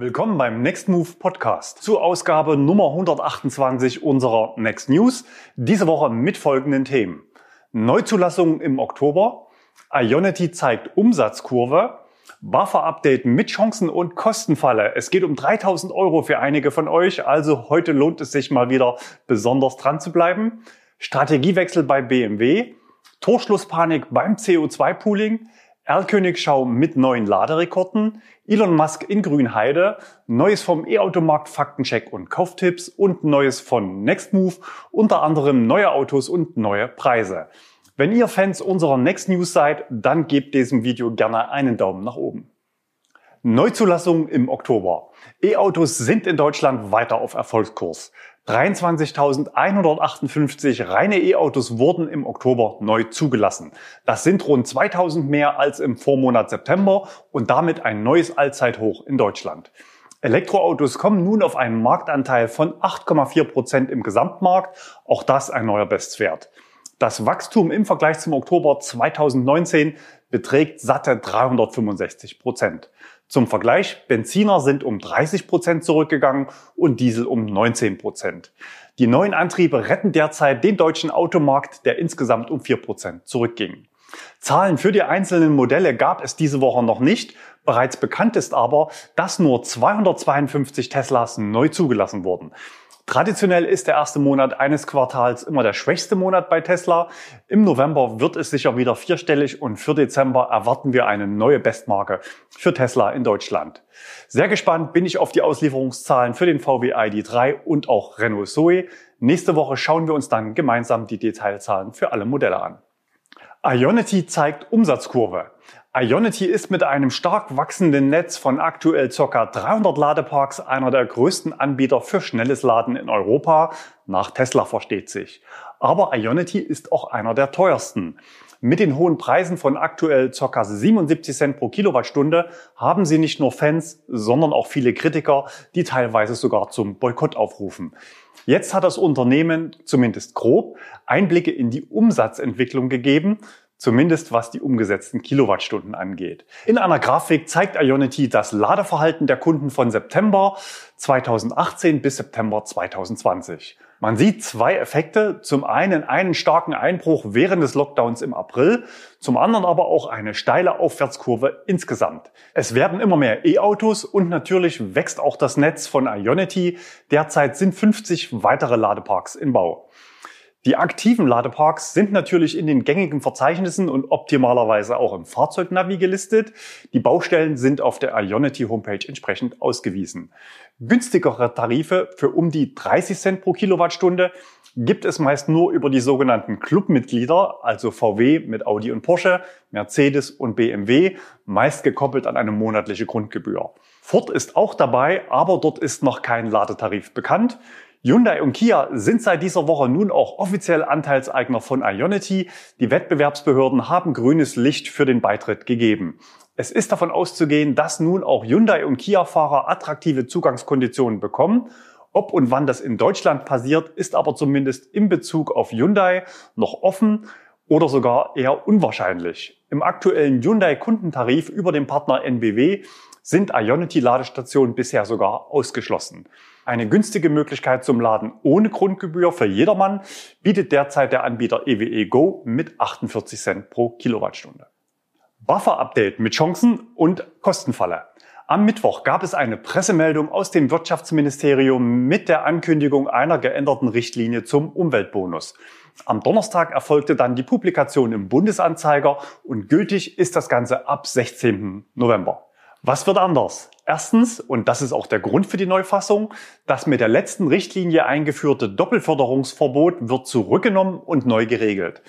Willkommen beim Next Move Podcast zur Ausgabe Nummer 128 unserer Next News. Diese Woche mit folgenden Themen. Neuzulassungen im Oktober, Ionity zeigt Umsatzkurve, Buffer-Update mit Chancen und Kostenfalle. Es geht um 3000 Euro für einige von euch, also heute lohnt es sich mal wieder besonders dran zu bleiben. Strategiewechsel bei BMW, Torschlusspanik beim CO2-Pooling, Erlkönigschau mit neuen Laderekorden, Elon Musk in Grünheide, Neues vom E-Automarkt Faktencheck und Kauftipps und Neues von Nextmove, unter anderem neue Autos und neue Preise. Wenn ihr Fans unserer Next News seid, dann gebt diesem Video gerne einen Daumen nach oben. Neuzulassung im Oktober. E-Autos sind in Deutschland weiter auf Erfolgskurs. 23.158 reine E-Autos wurden im Oktober neu zugelassen. Das sind rund 2000 mehr als im Vormonat September und damit ein neues Allzeithoch in Deutschland. Elektroautos kommen nun auf einen Marktanteil von 8,4 Prozent im Gesamtmarkt. Auch das ein neuer Bestwert. Das Wachstum im Vergleich zum Oktober 2019 beträgt satte 365 Prozent. Zum Vergleich, Benziner sind um 30 Prozent zurückgegangen und Diesel um 19 Prozent. Die neuen Antriebe retten derzeit den deutschen Automarkt, der insgesamt um 4 Prozent zurückging. Zahlen für die einzelnen Modelle gab es diese Woche noch nicht. Bereits bekannt ist aber, dass nur 252 Teslas neu zugelassen wurden. Traditionell ist der erste Monat eines Quartals immer der schwächste Monat bei Tesla. Im November wird es sicher wieder vierstellig und für Dezember erwarten wir eine neue Bestmarke für Tesla in Deutschland. Sehr gespannt bin ich auf die Auslieferungszahlen für den VW ID3 und auch Renault Zoe. Nächste Woche schauen wir uns dann gemeinsam die Detailzahlen für alle Modelle an. Ionity zeigt Umsatzkurve. Ionity ist mit einem stark wachsenden Netz von aktuell ca. 300 Ladeparks einer der größten Anbieter für schnelles Laden in Europa. Nach Tesla versteht sich. Aber Ionity ist auch einer der teuersten. Mit den hohen Preisen von aktuell ca. 77 Cent pro Kilowattstunde haben sie nicht nur Fans, sondern auch viele Kritiker, die teilweise sogar zum Boykott aufrufen. Jetzt hat das Unternehmen, zumindest grob, Einblicke in die Umsatzentwicklung gegeben zumindest was die umgesetzten Kilowattstunden angeht. In einer Grafik zeigt Ionity das Ladeverhalten der Kunden von September 2018 bis September 2020. Man sieht zwei Effekte. Zum einen einen starken Einbruch während des Lockdowns im April, zum anderen aber auch eine steile Aufwärtskurve insgesamt. Es werden immer mehr E-Autos und natürlich wächst auch das Netz von Ionity. Derzeit sind 50 weitere Ladeparks im Bau. Die aktiven Ladeparks sind natürlich in den gängigen Verzeichnissen und optimalerweise auch im Fahrzeugnavi gelistet. Die Baustellen sind auf der Ionity Homepage entsprechend ausgewiesen. Günstigere Tarife für um die 30 Cent pro Kilowattstunde gibt es meist nur über die sogenannten Clubmitglieder, also VW mit Audi und Porsche, Mercedes und BMW, meist gekoppelt an eine monatliche Grundgebühr. Ford ist auch dabei, aber dort ist noch kein Ladetarif bekannt. Hyundai und Kia sind seit dieser Woche nun auch offiziell Anteilseigner von Ionity. Die Wettbewerbsbehörden haben grünes Licht für den Beitritt gegeben. Es ist davon auszugehen, dass nun auch Hyundai und Kia-Fahrer attraktive Zugangskonditionen bekommen. Ob und wann das in Deutschland passiert, ist aber zumindest in Bezug auf Hyundai noch offen oder sogar eher unwahrscheinlich. Im aktuellen Hyundai-Kundentarif über den Partner NBW sind Ionity-Ladestationen bisher sogar ausgeschlossen. Eine günstige Möglichkeit zum Laden ohne Grundgebühr für jedermann bietet derzeit der Anbieter EWE Go mit 48 Cent pro Kilowattstunde. Buffer-Update mit Chancen und Kostenfalle. Am Mittwoch gab es eine Pressemeldung aus dem Wirtschaftsministerium mit der Ankündigung einer geänderten Richtlinie zum Umweltbonus. Am Donnerstag erfolgte dann die Publikation im Bundesanzeiger und gültig ist das Ganze ab 16. November. Was wird anders? Erstens, und das ist auch der Grund für die Neufassung, das mit der letzten Richtlinie eingeführte Doppelförderungsverbot wird zurückgenommen und neu geregelt.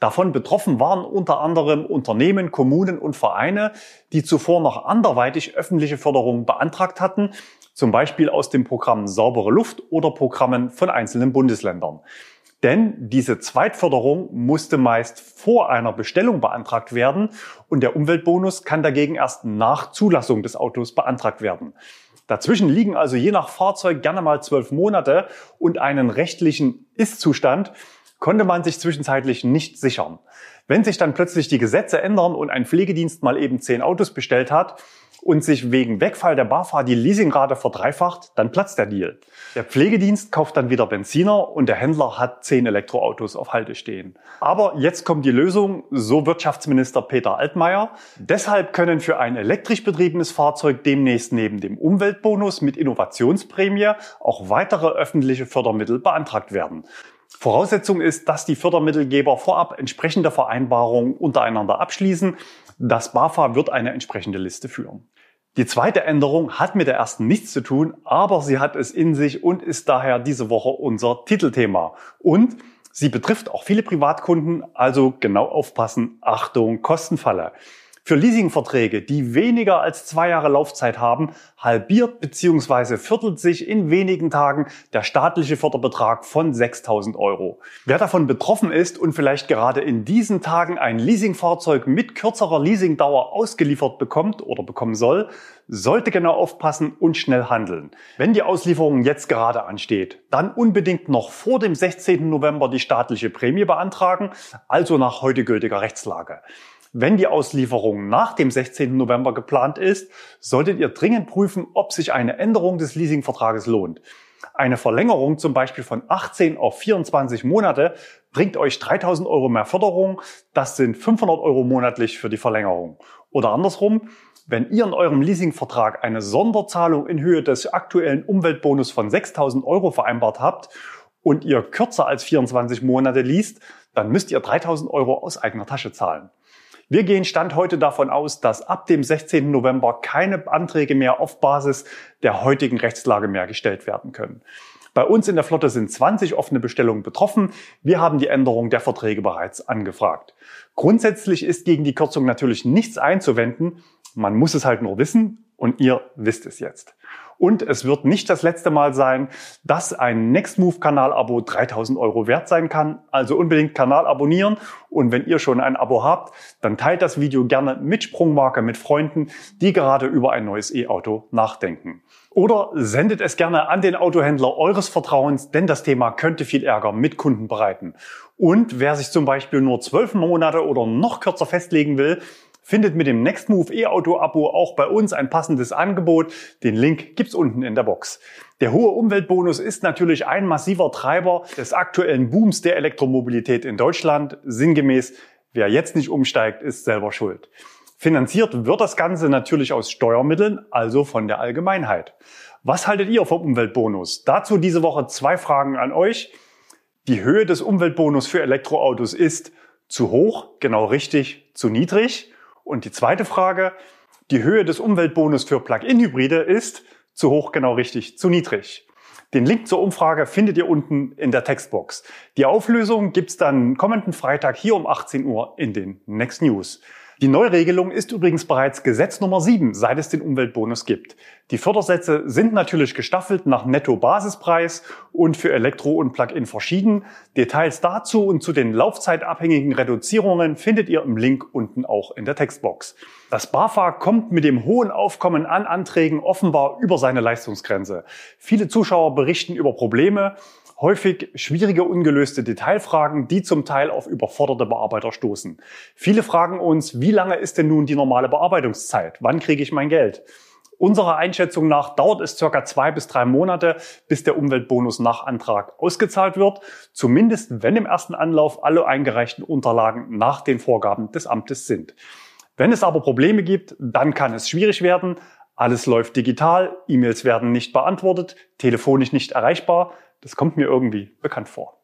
Davon betroffen waren unter anderem Unternehmen, Kommunen und Vereine, die zuvor noch anderweitig öffentliche Förderung beantragt hatten, zum Beispiel aus dem Programm Saubere Luft oder Programmen von einzelnen Bundesländern. Denn diese Zweitförderung musste meist vor einer Bestellung beantragt werden und der Umweltbonus kann dagegen erst nach Zulassung des Autos beantragt werden. Dazwischen liegen also je nach Fahrzeug gerne mal zwölf Monate und einen rechtlichen Ist-Zustand konnte man sich zwischenzeitlich nicht sichern. Wenn sich dann plötzlich die Gesetze ändern und ein Pflegedienst mal eben zehn Autos bestellt hat und sich wegen Wegfall der BAFA die Leasingrate verdreifacht, dann platzt der Deal. Der Pflegedienst kauft dann wieder Benziner und der Händler hat zehn Elektroautos auf Halte stehen. Aber jetzt kommt die Lösung, so Wirtschaftsminister Peter Altmaier. Deshalb können für ein elektrisch betriebenes Fahrzeug demnächst neben dem Umweltbonus mit Innovationsprämie auch weitere öffentliche Fördermittel beantragt werden. Voraussetzung ist, dass die Fördermittelgeber vorab entsprechende Vereinbarungen untereinander abschließen. Das BAFA wird eine entsprechende Liste führen. Die zweite Änderung hat mit der ersten nichts zu tun, aber sie hat es in sich und ist daher diese Woche unser Titelthema. Und sie betrifft auch viele Privatkunden, also genau aufpassen, Achtung, Kostenfalle. Für Leasingverträge, die weniger als zwei Jahre Laufzeit haben, halbiert bzw. viertelt sich in wenigen Tagen der staatliche Förderbetrag von 6.000 Euro. Wer davon betroffen ist und vielleicht gerade in diesen Tagen ein Leasingfahrzeug mit kürzerer Leasingdauer ausgeliefert bekommt oder bekommen soll, sollte genau aufpassen und schnell handeln. Wenn die Auslieferung jetzt gerade ansteht, dann unbedingt noch vor dem 16. November die staatliche Prämie beantragen, also nach heute gültiger Rechtslage. Wenn die Auslieferung nach dem 16. November geplant ist, solltet ihr dringend prüfen, ob sich eine Änderung des Leasingvertrages lohnt. Eine Verlängerung zum Beispiel von 18 auf 24 Monate bringt euch 3000 Euro mehr Förderung. Das sind 500 Euro monatlich für die Verlängerung. Oder andersrum, wenn ihr in eurem Leasingvertrag eine Sonderzahlung in Höhe des aktuellen Umweltbonus von 6000 Euro vereinbart habt und ihr kürzer als 24 Monate liest, dann müsst ihr 3000 Euro aus eigener Tasche zahlen. Wir gehen Stand heute davon aus, dass ab dem 16. November keine Anträge mehr auf Basis der heutigen Rechtslage mehr gestellt werden können. Bei uns in der Flotte sind 20 offene Bestellungen betroffen. Wir haben die Änderung der Verträge bereits angefragt. Grundsätzlich ist gegen die Kürzung natürlich nichts einzuwenden. Man muss es halt nur wissen und ihr wisst es jetzt. Und es wird nicht das letzte Mal sein, dass ein Nextmove-Kanal-Abo 3000 Euro wert sein kann. Also unbedingt Kanal abonnieren. Und wenn ihr schon ein Abo habt, dann teilt das Video gerne mit Sprungmarke mit Freunden, die gerade über ein neues E-Auto nachdenken. Oder sendet es gerne an den Autohändler eures Vertrauens, denn das Thema könnte viel Ärger mit Kunden bereiten. Und wer sich zum Beispiel nur zwölf Monate oder noch kürzer festlegen will, findet mit dem Nextmove E-Auto-Abo auch bei uns ein passendes Angebot. Den Link gibt's unten in der Box. Der hohe Umweltbonus ist natürlich ein massiver Treiber des aktuellen Booms der Elektromobilität in Deutschland. Sinngemäß, wer jetzt nicht umsteigt, ist selber schuld. Finanziert wird das Ganze natürlich aus Steuermitteln, also von der Allgemeinheit. Was haltet ihr vom Umweltbonus? Dazu diese Woche zwei Fragen an euch. Die Höhe des Umweltbonus für Elektroautos ist zu hoch, genau richtig, zu niedrig. Und die zweite Frage, die Höhe des Umweltbonus für Plug-in-Hybride ist zu hoch, genau richtig, zu niedrig. Den Link zur Umfrage findet ihr unten in der Textbox. Die Auflösung gibt's dann kommenden Freitag hier um 18 Uhr in den Next News. Die Neuregelung ist übrigens bereits Gesetz Nummer 7, seit es den Umweltbonus gibt. Die Fördersätze sind natürlich gestaffelt nach Netto-Basispreis und für Elektro und Plug-in verschieden. Details dazu und zu den laufzeitabhängigen Reduzierungen findet ihr im Link unten auch in der Textbox. Das BAFA kommt mit dem hohen Aufkommen an Anträgen offenbar über seine Leistungsgrenze. Viele Zuschauer berichten über Probleme häufig schwierige, ungelöste Detailfragen, die zum Teil auf überforderte Bearbeiter stoßen. Viele fragen uns, wie lange ist denn nun die normale Bearbeitungszeit? Wann kriege ich mein Geld? Unserer Einschätzung nach dauert es circa zwei bis drei Monate, bis der Umweltbonus nach Antrag ausgezahlt wird. Zumindest wenn im ersten Anlauf alle eingereichten Unterlagen nach den Vorgaben des Amtes sind. Wenn es aber Probleme gibt, dann kann es schwierig werden. Alles läuft digital, E-Mails werden nicht beantwortet, telefonisch nicht erreichbar. Das kommt mir irgendwie bekannt vor.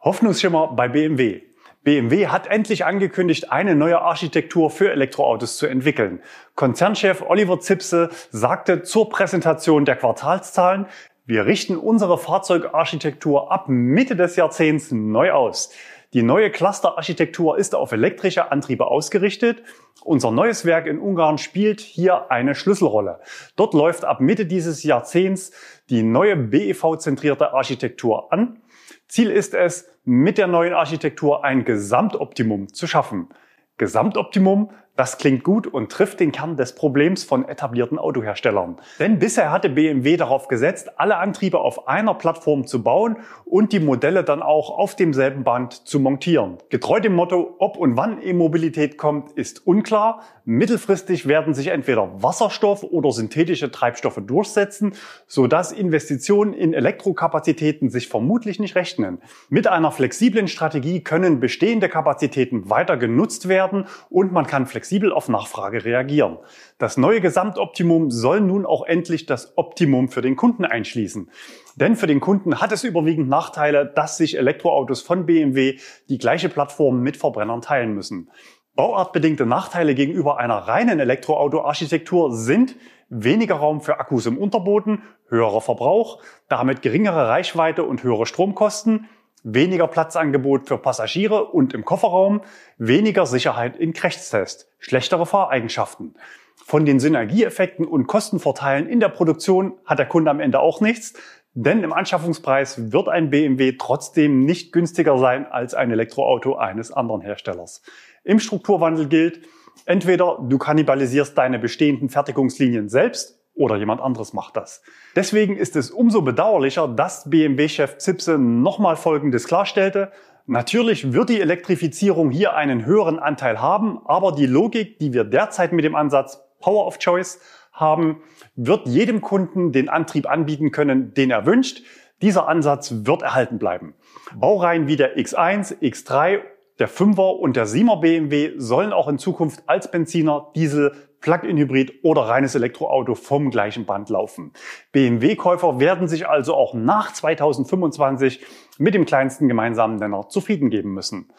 Hoffnungsschimmer bei BMW. BMW hat endlich angekündigt, eine neue Architektur für Elektroautos zu entwickeln. Konzernchef Oliver Zipse sagte zur Präsentation der Quartalszahlen, wir richten unsere Fahrzeugarchitektur ab Mitte des Jahrzehnts neu aus. Die neue Clusterarchitektur ist auf elektrische Antriebe ausgerichtet. Unser neues Werk in Ungarn spielt hier eine Schlüsselrolle. Dort läuft ab Mitte dieses Jahrzehnts die neue BEV-zentrierte Architektur an. Ziel ist es, mit der neuen Architektur ein Gesamtoptimum zu schaffen. Gesamtoptimum, Das klingt gut und trifft den Kern des Problems von etablierten Autoherstellern. Denn bisher hatte BMW darauf gesetzt, alle Antriebe auf einer Plattform zu bauen und die Modelle dann auch auf demselben Band zu montieren. Getreu dem Motto, ob und wann E-Mobilität kommt, ist unklar. Mittelfristig werden sich entweder Wasserstoff oder synthetische Treibstoffe durchsetzen, sodass Investitionen in Elektrokapazitäten sich vermutlich nicht rechnen. Mit einer flexiblen Strategie können bestehende Kapazitäten weiter genutzt werden und man kann flexibel flexibel auf Nachfrage reagieren. Das neue Gesamtoptimum soll nun auch endlich das Optimum für den Kunden einschließen. Denn für den Kunden hat es überwiegend Nachteile, dass sich Elektroautos von BMW die gleiche Plattform mit Verbrennern teilen müssen. Bauartbedingte Nachteile gegenüber einer reinen Elektroauto-Architektur sind weniger Raum für Akkus im Unterboden, höherer Verbrauch, damit geringere Reichweite und höhere Stromkosten, weniger Platzangebot für Passagiere und im Kofferraum, weniger Sicherheit in Crashtest, schlechtere Fahreigenschaften. Von den Synergieeffekten und Kostenvorteilen in der Produktion hat der Kunde am Ende auch nichts, denn im Anschaffungspreis wird ein BMW trotzdem nicht günstiger sein als ein Elektroauto eines anderen Herstellers. Im Strukturwandel gilt, entweder du kannibalisierst deine bestehenden Fertigungslinien selbst oder jemand anderes macht das. Deswegen ist es umso bedauerlicher, dass BMW-Chef Zipse nochmal Folgendes klarstellte. Natürlich wird die Elektrifizierung hier einen höheren Anteil haben, aber die Logik, die wir derzeit mit dem Ansatz Power of Choice haben, wird jedem Kunden den Antrieb anbieten können, den er wünscht. Dieser Ansatz wird erhalten bleiben. Baureihen wie der X1, X3 der 5er und der 7er BMW sollen auch in Zukunft als Benziner, Diesel, Plug-in-Hybrid oder reines Elektroauto vom gleichen Band laufen. BMW-Käufer werden sich also auch nach 2025 mit dem kleinsten gemeinsamen Nenner zufrieden geben müssen.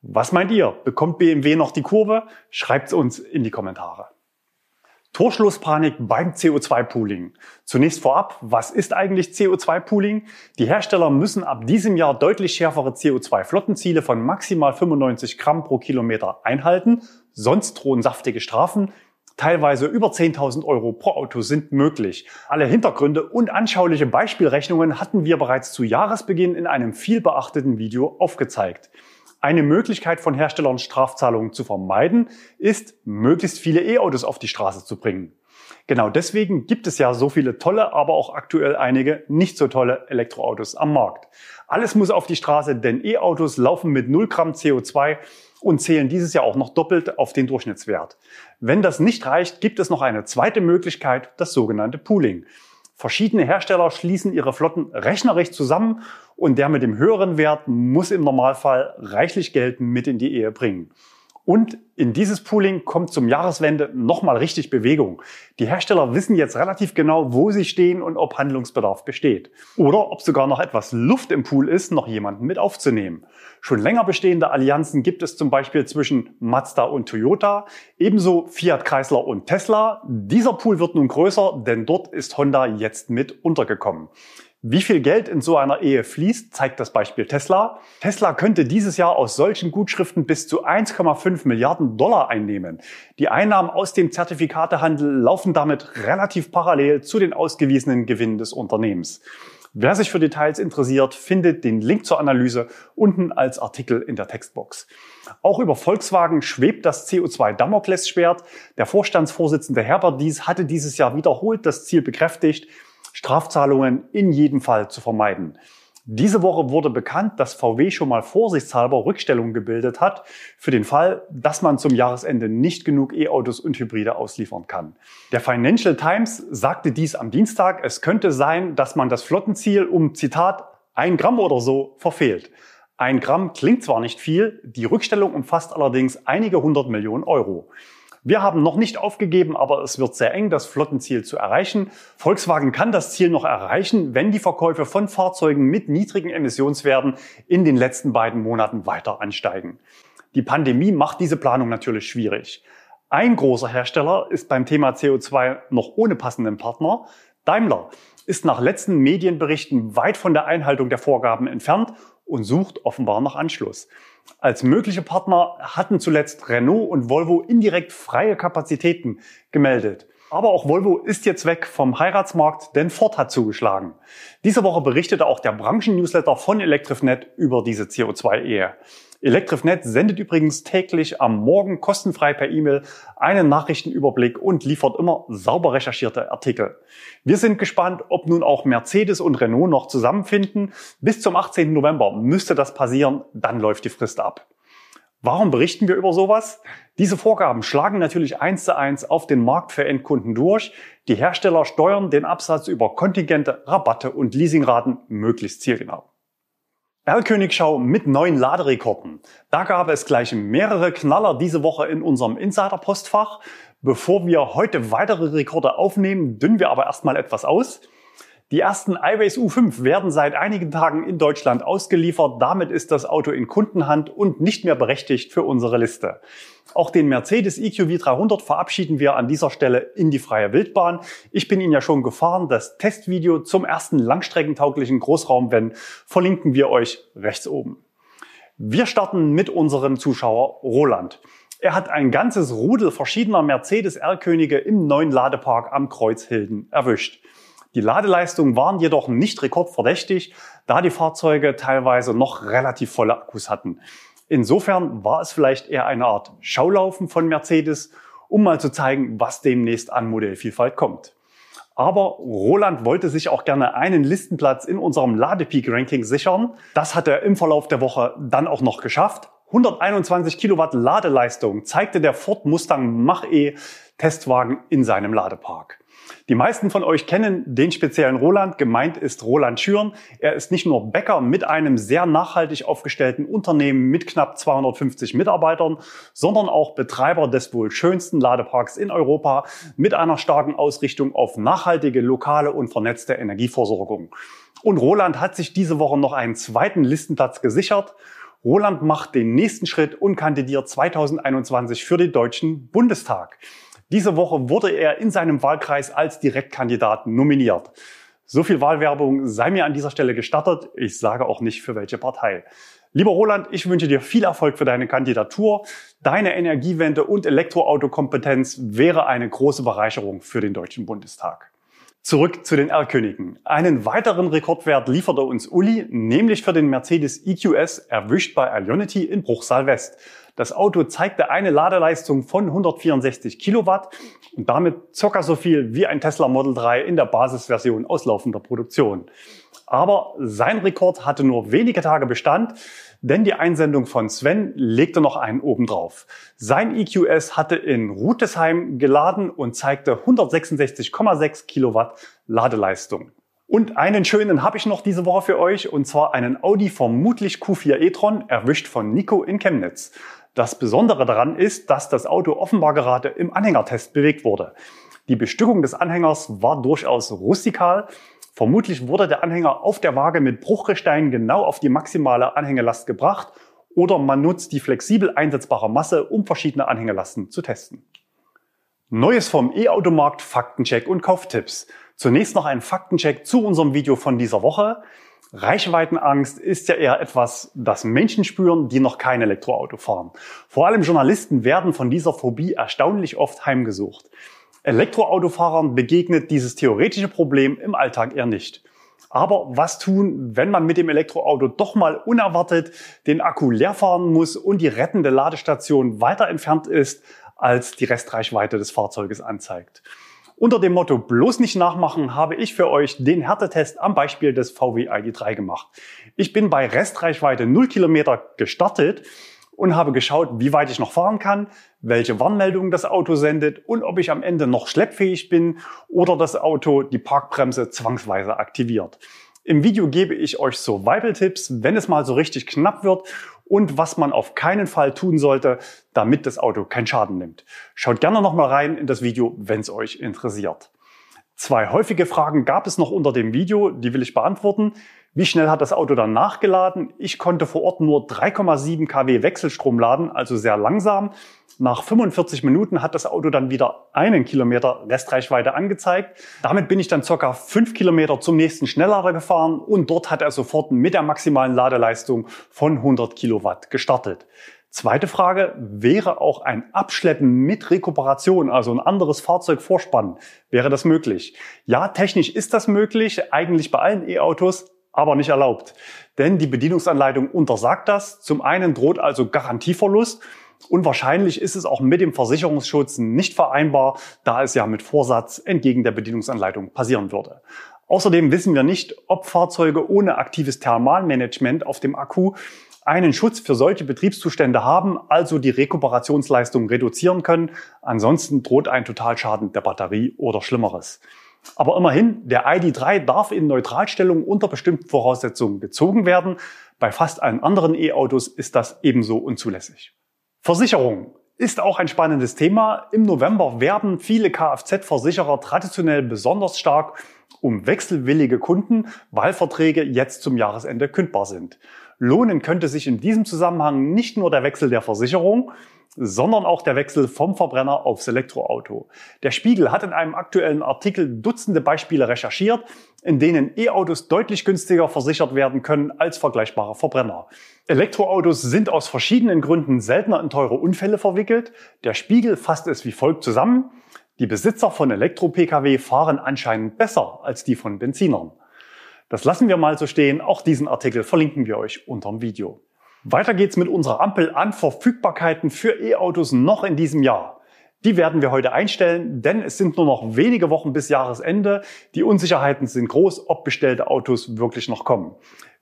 Was meint ihr? Bekommt BMW noch die Kurve? Schreibt's uns in die Kommentare. Torschlusspanik beim CO2-Pooling. Zunächst vorab, was ist eigentlich CO2-Pooling? Die Hersteller müssen ab diesem Jahr deutlich schärfere CO2-Flottenziele von maximal 95 Gramm pro Kilometer einhalten, sonst drohen saftige Strafen. Teilweise über 10.000 Euro pro Auto sind möglich. Alle Hintergründe und anschauliche Beispielrechnungen hatten wir bereits zu Jahresbeginn in einem viel beachteten Video aufgezeigt. Eine Möglichkeit von Herstellern Strafzahlungen zu vermeiden, ist, möglichst viele E-Autos auf die Straße zu bringen. Genau deswegen gibt es ja so viele tolle, aber auch aktuell einige nicht so tolle Elektroautos am Markt. Alles muss auf die Straße, denn E-Autos laufen mit 0 Gramm CO2 und zählen dieses Jahr auch noch doppelt auf den Durchschnittswert. Wenn das nicht reicht, gibt es noch eine zweite Möglichkeit, das sogenannte Pooling. Verschiedene Hersteller schließen ihre Flotten rechnerisch zusammen und der mit dem höheren Wert muss im Normalfall reichlich Geld mit in die Ehe bringen. Und in dieses Pooling kommt zum Jahreswende nochmal richtig Bewegung. Die Hersteller wissen jetzt relativ genau, wo sie stehen und ob Handlungsbedarf besteht. Oder ob sogar noch etwas Luft im Pool ist, noch jemanden mit aufzunehmen. Schon länger bestehende Allianzen gibt es zum Beispiel zwischen Mazda und Toyota, ebenso Fiat Chrysler und Tesla. Dieser Pool wird nun größer, denn dort ist Honda jetzt mit untergekommen. Wie viel Geld in so einer Ehe fließt, zeigt das Beispiel Tesla. Tesla könnte dieses Jahr aus solchen Gutschriften bis zu 1,5 Milliarden Dollar einnehmen. Die Einnahmen aus dem Zertifikatehandel laufen damit relativ parallel zu den ausgewiesenen Gewinnen des Unternehmens. Wer sich für Details interessiert, findet den Link zur Analyse unten als Artikel in der Textbox. Auch über Volkswagen schwebt das CO2-Damoklesschwert. Der Vorstandsvorsitzende Herbert Dies hatte dieses Jahr wiederholt das Ziel bekräftigt, Strafzahlungen in jedem Fall zu vermeiden. Diese Woche wurde bekannt, dass VW schon mal vorsichtshalber Rückstellungen gebildet hat für den Fall, dass man zum Jahresende nicht genug E-Autos und Hybride ausliefern kann. Der Financial Times sagte dies am Dienstag. Es könnte sein, dass man das Flottenziel um, Zitat, ein Gramm oder so verfehlt. Ein Gramm klingt zwar nicht viel, die Rückstellung umfasst allerdings einige hundert Millionen Euro. Wir haben noch nicht aufgegeben, aber es wird sehr eng, das Flottenziel zu erreichen. Volkswagen kann das Ziel noch erreichen, wenn die Verkäufe von Fahrzeugen mit niedrigen Emissionswerten in den letzten beiden Monaten weiter ansteigen. Die Pandemie macht diese Planung natürlich schwierig. Ein großer Hersteller ist beim Thema CO2 noch ohne passenden Partner. Daimler ist nach letzten Medienberichten weit von der Einhaltung der Vorgaben entfernt und sucht offenbar nach Anschluss. Als mögliche Partner hatten zuletzt Renault und Volvo indirekt freie Kapazitäten gemeldet. Aber auch Volvo ist jetzt weg vom Heiratsmarkt, denn Ford hat zugeschlagen. Diese Woche berichtete auch der Branchen-Newsletter von Electrifnet über diese CO2-Ehe. Electrifnet sendet übrigens täglich am Morgen kostenfrei per E-Mail einen Nachrichtenüberblick und liefert immer sauber recherchierte Artikel. Wir sind gespannt, ob nun auch Mercedes und Renault noch zusammenfinden. Bis zum 18. November müsste das passieren, dann läuft die Frist ab. Warum berichten wir über sowas? Diese Vorgaben schlagen natürlich eins zu eins auf den Markt für Endkunden durch. Die Hersteller steuern den Absatz über Kontingente, Rabatte und Leasingraten möglichst zielgenau. Erlkönigschau mit neuen Laderekorden. Da gab es gleich mehrere Knaller diese Woche in unserem Insider-Postfach. Bevor wir heute weitere Rekorde aufnehmen, dünnen wir aber erstmal etwas aus. Die ersten iWays U5 werden seit einigen Tagen in Deutschland ausgeliefert. Damit ist das Auto in Kundenhand und nicht mehr berechtigt für unsere Liste. Auch den Mercedes EQV 300 verabschieden wir an dieser Stelle in die freie Wildbahn. Ich bin ihn ja schon gefahren. Das Testvideo zum ersten langstreckentauglichen Großraumvan verlinken wir euch rechts oben. Wir starten mit unserem Zuschauer Roland. Er hat ein ganzes Rudel verschiedener Mercedes R-Könige im neuen Ladepark am Kreuzhilden erwischt. Die Ladeleistungen waren jedoch nicht rekordverdächtig, da die Fahrzeuge teilweise noch relativ volle Akkus hatten. Insofern war es vielleicht eher eine Art Schaulaufen von Mercedes, um mal zu zeigen, was demnächst an Modellvielfalt kommt. Aber Roland wollte sich auch gerne einen Listenplatz in unserem Ladepeak-Ranking sichern. Das hat er im Verlauf der Woche dann auch noch geschafft. 121 Kilowatt Ladeleistung zeigte der Ford Mustang Mach-E Testwagen in seinem Ladepark. Die meisten von euch kennen den speziellen Roland. Gemeint ist Roland Schüren. Er ist nicht nur Bäcker mit einem sehr nachhaltig aufgestellten Unternehmen mit knapp 250 Mitarbeitern, sondern auch Betreiber des wohl schönsten Ladeparks in Europa mit einer starken Ausrichtung auf nachhaltige, lokale und vernetzte Energieversorgung. Und Roland hat sich diese Woche noch einen zweiten Listenplatz gesichert. Roland macht den nächsten Schritt und kandidiert 2021 für den Deutschen Bundestag. Diese Woche wurde er in seinem Wahlkreis als Direktkandidat nominiert. So viel Wahlwerbung sei mir an dieser Stelle gestattet. Ich sage auch nicht für welche Partei. Lieber Roland, ich wünsche dir viel Erfolg für deine Kandidatur. Deine Energiewende und Elektroautokompetenz wäre eine große Bereicherung für den Deutschen Bundestag. Zurück zu den R-Königen. Einen weiteren Rekordwert lieferte uns Uli, nämlich für den Mercedes EQS, erwischt bei Ionity in Bruchsal West. Das Auto zeigte eine Ladeleistung von 164 Kilowatt und damit circa so viel wie ein Tesla Model 3 in der Basisversion auslaufender Produktion. Aber sein Rekord hatte nur wenige Tage Bestand, denn die Einsendung von Sven legte noch einen obendrauf. Sein EQS hatte in Rutesheim geladen und zeigte 166,6 Kilowatt Ladeleistung. Und einen schönen habe ich noch diese Woche für euch, und zwar einen Audi vermutlich Q4 e-tron, erwischt von Nico in Chemnitz. Das Besondere daran ist, dass das Auto offenbar gerade im Anhängertest bewegt wurde. Die Bestückung des Anhängers war durchaus rustikal. Vermutlich wurde der Anhänger auf der Waage mit Bruchgestein genau auf die maximale Anhängelast gebracht oder man nutzt die flexibel einsetzbare Masse, um verschiedene Anhängelasten zu testen. Neues vom E-Automarkt, Faktencheck und Kauftipps. Zunächst noch ein Faktencheck zu unserem Video von dieser Woche. Reichweitenangst ist ja eher etwas, das Menschen spüren, die noch kein Elektroauto fahren. Vor allem Journalisten werden von dieser Phobie erstaunlich oft heimgesucht. Elektroautofahrern begegnet dieses theoretische Problem im Alltag eher nicht. Aber was tun, wenn man mit dem Elektroauto doch mal unerwartet den Akku leer fahren muss und die rettende Ladestation weiter entfernt ist, als die Restreichweite des Fahrzeuges anzeigt? Unter dem Motto bloß nicht nachmachen habe ich für euch den Härtetest am Beispiel des VW ID3 gemacht. Ich bin bei Restreichweite 0 Kilometer gestartet und habe geschaut, wie weit ich noch fahren kann, welche Warnmeldungen das Auto sendet und ob ich am Ende noch schleppfähig bin oder das Auto die Parkbremse zwangsweise aktiviert. Im Video gebe ich euch Survival-Tipps, wenn es mal so richtig knapp wird und was man auf keinen Fall tun sollte, damit das Auto keinen Schaden nimmt. Schaut gerne nochmal rein in das Video, wenn es euch interessiert. Zwei häufige Fragen gab es noch unter dem Video, die will ich beantworten. Wie schnell hat das Auto dann nachgeladen? Ich konnte vor Ort nur 3,7 kW Wechselstrom laden, also sehr langsam. Nach 45 Minuten hat das Auto dann wieder einen Kilometer Restreichweite angezeigt. Damit bin ich dann circa fünf Kilometer zum nächsten Schnelllader gefahren und dort hat er sofort mit der maximalen Ladeleistung von 100 Kilowatt gestartet. Zweite Frage, wäre auch ein Abschleppen mit Rekuperation, also ein anderes Fahrzeug vorspannen, wäre das möglich? Ja, technisch ist das möglich, eigentlich bei allen E-Autos, aber nicht erlaubt. Denn die Bedienungsanleitung untersagt das. Zum einen droht also Garantieverlust und wahrscheinlich ist es auch mit dem Versicherungsschutz nicht vereinbar, da es ja mit Vorsatz entgegen der Bedienungsanleitung passieren würde. Außerdem wissen wir nicht, ob Fahrzeuge ohne aktives Thermalmanagement auf dem Akku einen Schutz für solche Betriebszustände haben, also die Rekuperationsleistung reduzieren können. Ansonsten droht ein Totalschaden der Batterie oder Schlimmeres. Aber immerhin, der ID3 darf in Neutralstellung unter bestimmten Voraussetzungen gezogen werden. Bei fast allen anderen E-Autos ist das ebenso unzulässig. Versicherung ist auch ein spannendes Thema. Im November werben viele Kfz-Versicherer traditionell besonders stark um wechselwillige Kunden, weil Verträge jetzt zum Jahresende kündbar sind. Lohnen könnte sich in diesem Zusammenhang nicht nur der Wechsel der Versicherung, sondern auch der Wechsel vom Verbrenner aufs Elektroauto. Der Spiegel hat in einem aktuellen Artikel Dutzende Beispiele recherchiert, in denen E-Autos deutlich günstiger versichert werden können als vergleichbare Verbrenner. Elektroautos sind aus verschiedenen Gründen seltener in teure Unfälle verwickelt. Der Spiegel fasst es wie folgt zusammen. Die Besitzer von Elektro-Pkw fahren anscheinend besser als die von Benzinern. Das lassen wir mal so stehen. Auch diesen Artikel verlinken wir euch unterm Video. Weiter geht's mit unserer Ampel an Verfügbarkeiten für E-Autos noch in diesem Jahr. Die werden wir heute einstellen, denn es sind nur noch wenige Wochen bis Jahresende. Die Unsicherheiten sind groß, ob bestellte Autos wirklich noch kommen.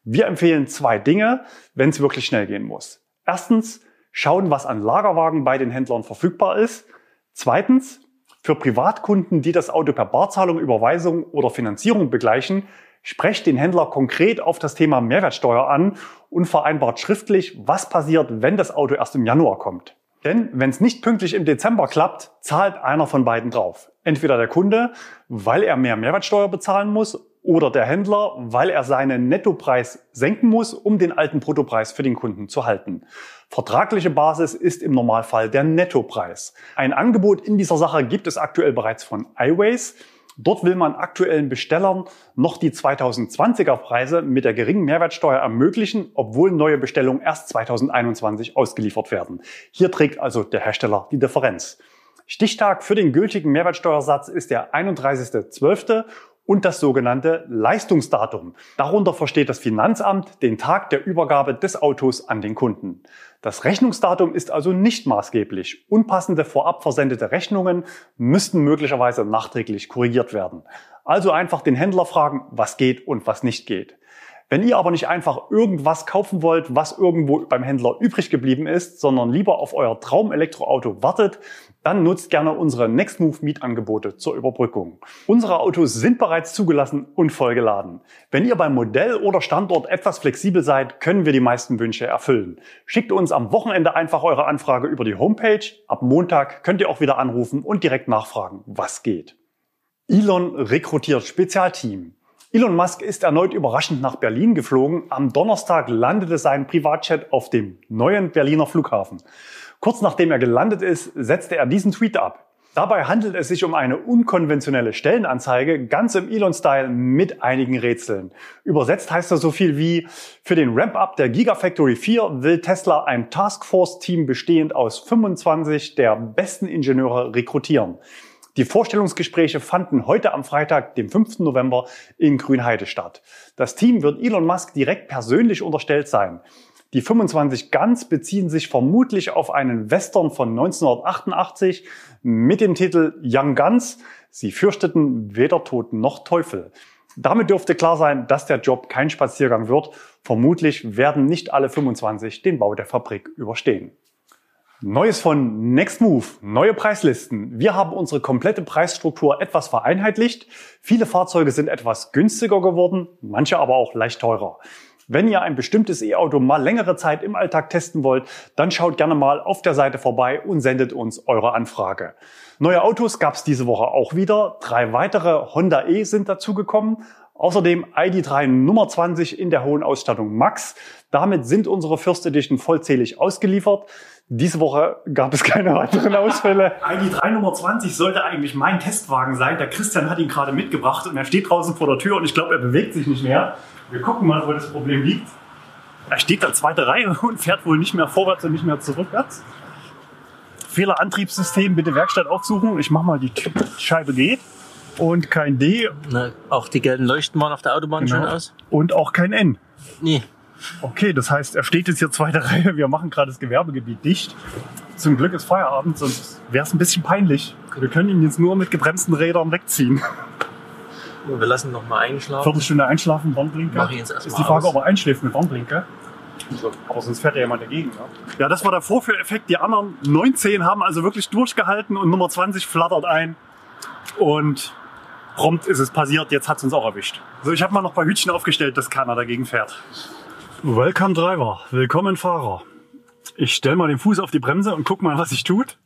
Wir empfehlen zwei Dinge, wenn es wirklich schnell gehen muss. Erstens, schauen, was an Lagerwagen bei den Händlern verfügbar ist. Zweitens, für Privatkunden, die das Auto per Barzahlung, Überweisung oder Finanzierung begleichen, Sprecht den Händler konkret auf das Thema Mehrwertsteuer an und vereinbart schriftlich, was passiert, wenn das Auto erst im Januar kommt. Denn wenn es nicht pünktlich im Dezember klappt, zahlt einer von beiden drauf. Entweder der Kunde, weil er mehr Mehrwertsteuer bezahlen muss, oder der Händler, weil er seinen Nettopreis senken muss, um den alten Bruttopreis für den Kunden zu halten. Vertragliche Basis ist im Normalfall der Nettopreis. Ein Angebot in dieser Sache gibt es aktuell bereits von iWays. Dort will man aktuellen Bestellern noch die 2020er Preise mit der geringen Mehrwertsteuer ermöglichen, obwohl neue Bestellungen erst 2021 ausgeliefert werden. Hier trägt also der Hersteller die Differenz. Stichtag für den gültigen Mehrwertsteuersatz ist der 31.12 und das sogenannte Leistungsdatum. Darunter versteht das Finanzamt den Tag der Übergabe des Autos an den Kunden. Das Rechnungsdatum ist also nicht maßgeblich. Unpassende vorab versendete Rechnungen müssten möglicherweise nachträglich korrigiert werden. Also einfach den Händler fragen, was geht und was nicht geht. Wenn ihr aber nicht einfach irgendwas kaufen wollt, was irgendwo beim Händler übrig geblieben ist, sondern lieber auf euer Traum-Elektroauto wartet, dann nutzt gerne unsere Nextmove Mietangebote zur Überbrückung. Unsere Autos sind bereits zugelassen und vollgeladen. Wenn ihr beim Modell oder Standort etwas flexibel seid, können wir die meisten Wünsche erfüllen. Schickt uns am Wochenende einfach eure Anfrage über die Homepage. Ab Montag könnt ihr auch wieder anrufen und direkt nachfragen, was geht. Elon rekrutiert Spezialteam. Elon Musk ist erneut überraschend nach Berlin geflogen. Am Donnerstag landete sein Privatjet auf dem neuen Berliner Flughafen. Kurz nachdem er gelandet ist, setzte er diesen Tweet ab. Dabei handelt es sich um eine unkonventionelle Stellenanzeige, ganz im Elon-Style mit einigen Rätseln. Übersetzt heißt das so viel wie, für den Ramp-Up der Gigafactory 4 will Tesla ein Taskforce-Team bestehend aus 25 der besten Ingenieure rekrutieren. Die Vorstellungsgespräche fanden heute am Freitag, dem 5. November in Grünheide statt. Das Team wird Elon Musk direkt persönlich unterstellt sein. Die 25 Guns beziehen sich vermutlich auf einen Western von 1988 mit dem Titel Young Guns. Sie fürchteten weder Tod noch Teufel. Damit dürfte klar sein, dass der Job kein Spaziergang wird. Vermutlich werden nicht alle 25 den Bau der Fabrik überstehen. Neues von Nextmove, neue Preislisten. Wir haben unsere komplette Preisstruktur etwas vereinheitlicht. Viele Fahrzeuge sind etwas günstiger geworden, manche aber auch leicht teurer. Wenn ihr ein bestimmtes E-Auto mal längere Zeit im Alltag testen wollt, dann schaut gerne mal auf der Seite vorbei und sendet uns eure Anfrage. Neue Autos gab es diese Woche auch wieder. Drei weitere Honda E sind dazugekommen. Außerdem ID3 Nummer 20 in der hohen Ausstattung Max. Damit sind unsere First Edition vollzählig ausgeliefert. Diese Woche gab es keine weiteren Ausfälle. ID3 Nummer 20 sollte eigentlich mein Testwagen sein. Der Christian hat ihn gerade mitgebracht und er steht draußen vor der Tür und ich glaube, er bewegt sich nicht mehr. Wir gucken mal, wo das Problem liegt. Er steht da zweite Reihe und fährt wohl nicht mehr vorwärts und nicht mehr zurückwärts. Fehler Antriebssystem, bitte Werkstatt aufsuchen. Ich mach mal die Scheibe geht. Und kein D. Na, auch die gelben Leuchten waren auf der Autobahn Genau. schon aus? Und auch kein N. Nee. Okay, das heißt, er steht jetzt hier zweite Reihe. Wir machen gerade das Gewerbegebiet dicht. Zum Glück ist Feierabend, sonst wäre es ein bisschen peinlich. Wir können ihn jetzt nur mit gebremsten Rädern wegziehen. Wir lassen noch mal einschlafen. Viertelstunde einschlafen, Warnblinker. Mach ich jetzt erst ist die Frage, aus. ob er einschläft mit Warnblinker. Aber sonst fährt ja jemand dagegen. Ja, ja das war der Vorführeffekt. Die anderen 19 haben also wirklich durchgehalten und Nummer 20 flattert ein. Und prompt ist es passiert. Jetzt hat es uns auch erwischt. So, ich habe mal noch bei Hütchen aufgestellt, dass keiner dagegen fährt. Welcome Driver, willkommen Fahrer. Ich stell mal den Fuß auf die Bremse und guck mal, was sich tut.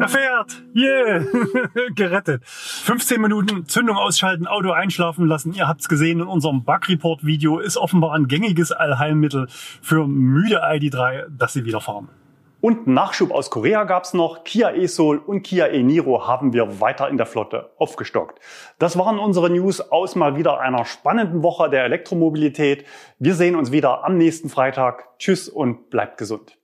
Er fährt! Yeah! Gerettet. 15 Minuten Zündung ausschalten, Auto einschlafen lassen. Ihr habt's gesehen in unserem Bug-Report-Video. Ist offenbar ein gängiges Allheilmittel für müde ID3, dass sie wieder fahren. Und Nachschub aus Korea gab's noch. Kia e-Soul und Kia e-Niro haben wir weiter in der Flotte aufgestockt. Das waren unsere News aus mal wieder einer spannenden Woche der Elektromobilität. Wir sehen uns wieder am nächsten Freitag. Tschüss und bleibt gesund.